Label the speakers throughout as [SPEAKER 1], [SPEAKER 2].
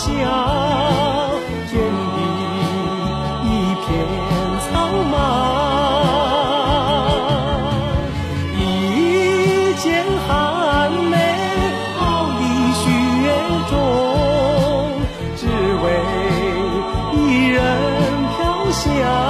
[SPEAKER 1] 下卷地一片苍茫。一剪寒梅傲立雪中只为一人飘香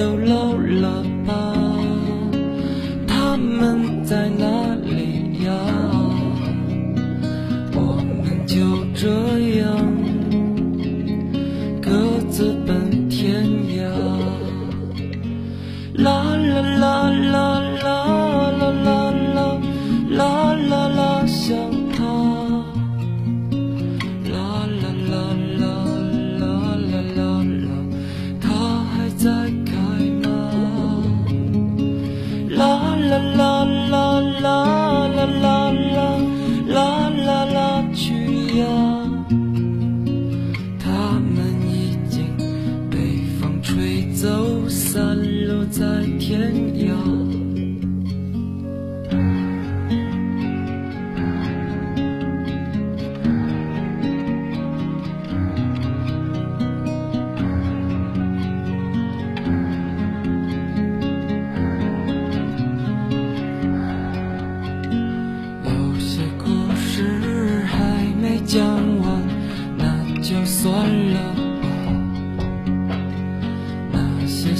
[SPEAKER 2] 都老了。在天涯。有些故事还没讲完那就算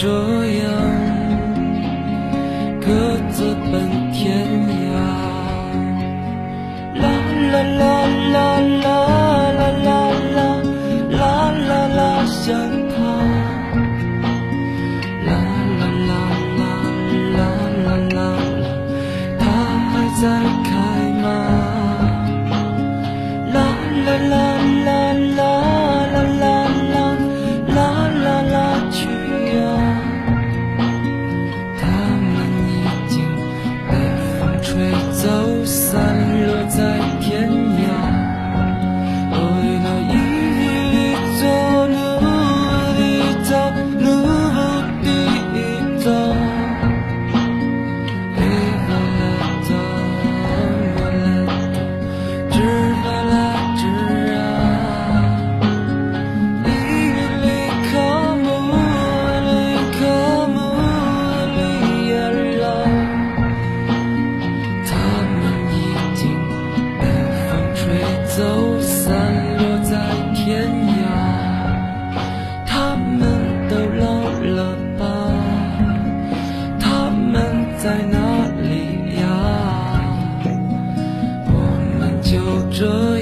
[SPEAKER 2] 着。这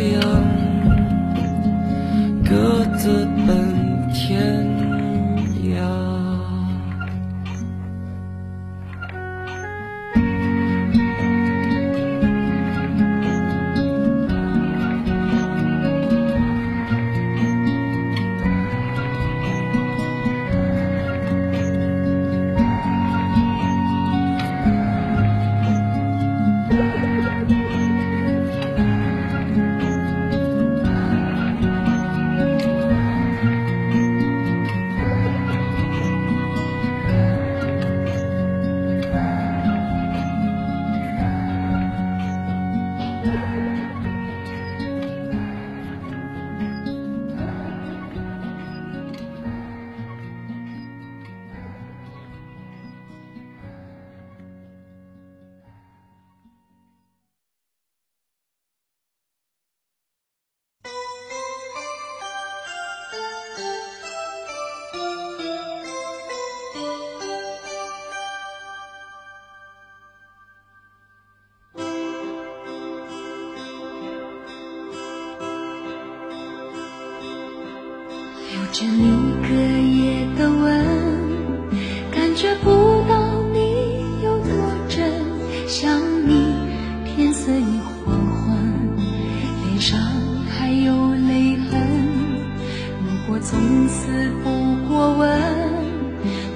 [SPEAKER 3] 是你隔夜的吻，感觉不到你有多真。想你，天色已黄昏，脸上还有泪痕。如果从此不过问，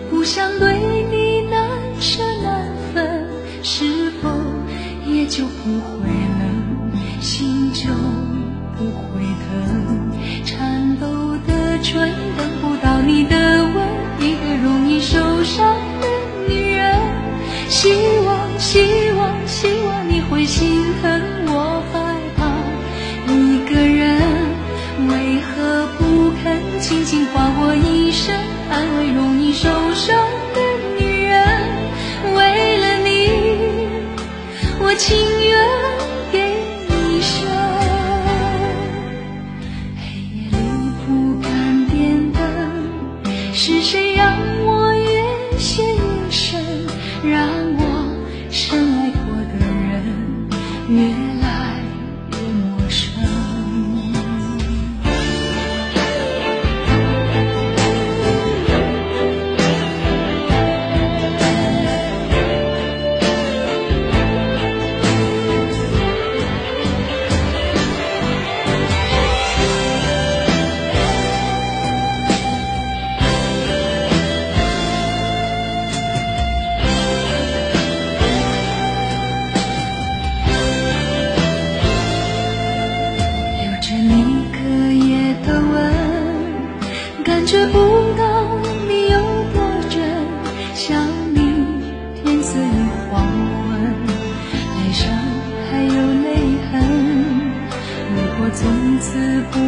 [SPEAKER 3] 不想对你难舍难分，是否也就不会？不到你有多真想你天色已黄昏脸上还有泪痕。如果从此不